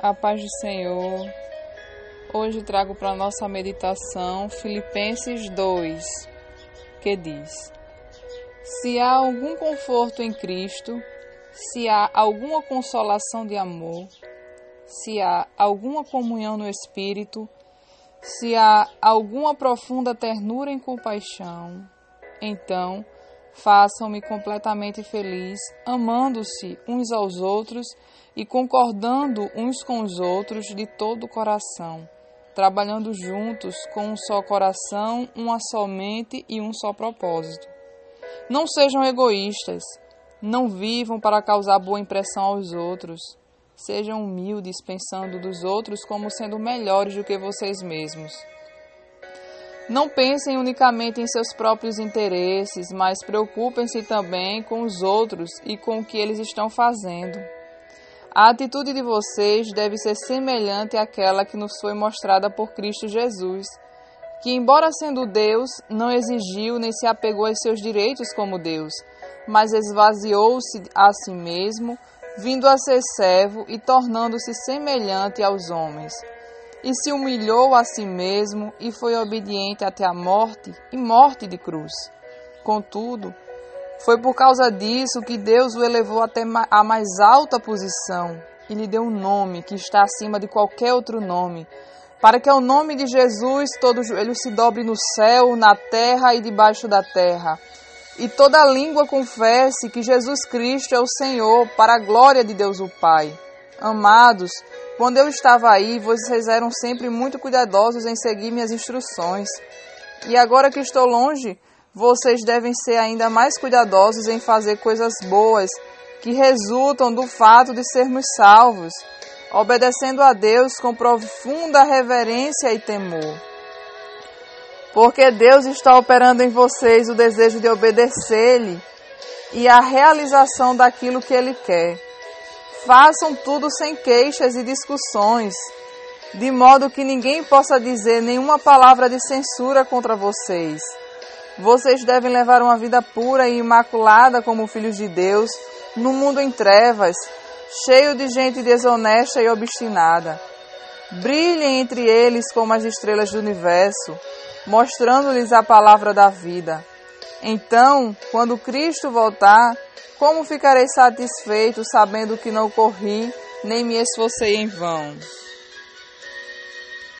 A paz do Senhor. Hoje trago para nossa meditação Filipenses 2, que diz: Se há algum conforto em Cristo, se há alguma consolação de amor, se há alguma comunhão no Espírito, se há alguma profunda ternura em compaixão, então façam-me completamente feliz, amando-se uns aos outros e concordando uns com os outros de todo o coração, trabalhando juntos com um só coração, uma só mente e um só propósito. Não sejam egoístas, não vivam para causar boa impressão aos outros. Sejam humildes, pensando dos outros como sendo melhores do que vocês mesmos. Não pensem unicamente em seus próprios interesses, mas preocupem-se também com os outros e com o que eles estão fazendo. A atitude de vocês deve ser semelhante àquela que nos foi mostrada por Cristo Jesus, que, embora sendo Deus, não exigiu nem se apegou aos seus direitos como Deus, mas esvaziou-se a si mesmo, vindo a ser servo e tornando-se semelhante aos homens e se humilhou a si mesmo e foi obediente até a morte e morte de cruz. Contudo, foi por causa disso que Deus o elevou até a mais alta posição e lhe deu um nome que está acima de qualquer outro nome, para que ao nome de Jesus todo joelho se dobre no céu, na terra e debaixo da terra, e toda língua confesse que Jesus Cristo é o Senhor, para a glória de Deus o Pai. Amados, quando eu estava aí, vocês eram sempre muito cuidadosos em seguir minhas instruções. E agora que estou longe, vocês devem ser ainda mais cuidadosos em fazer coisas boas que resultam do fato de sermos salvos, obedecendo a Deus com profunda reverência e temor. Porque Deus está operando em vocês o desejo de obedecer-lhe e a realização daquilo que Ele quer. Façam tudo sem queixas e discussões, de modo que ninguém possa dizer nenhuma palavra de censura contra vocês. Vocês devem levar uma vida pura e imaculada como filhos de Deus, no mundo em trevas, cheio de gente desonesta e obstinada. Brilhem entre eles como as estrelas do universo, mostrando-lhes a palavra da vida. Então, quando Cristo voltar, como ficarei satisfeito sabendo que não corri nem me esforcei em vão?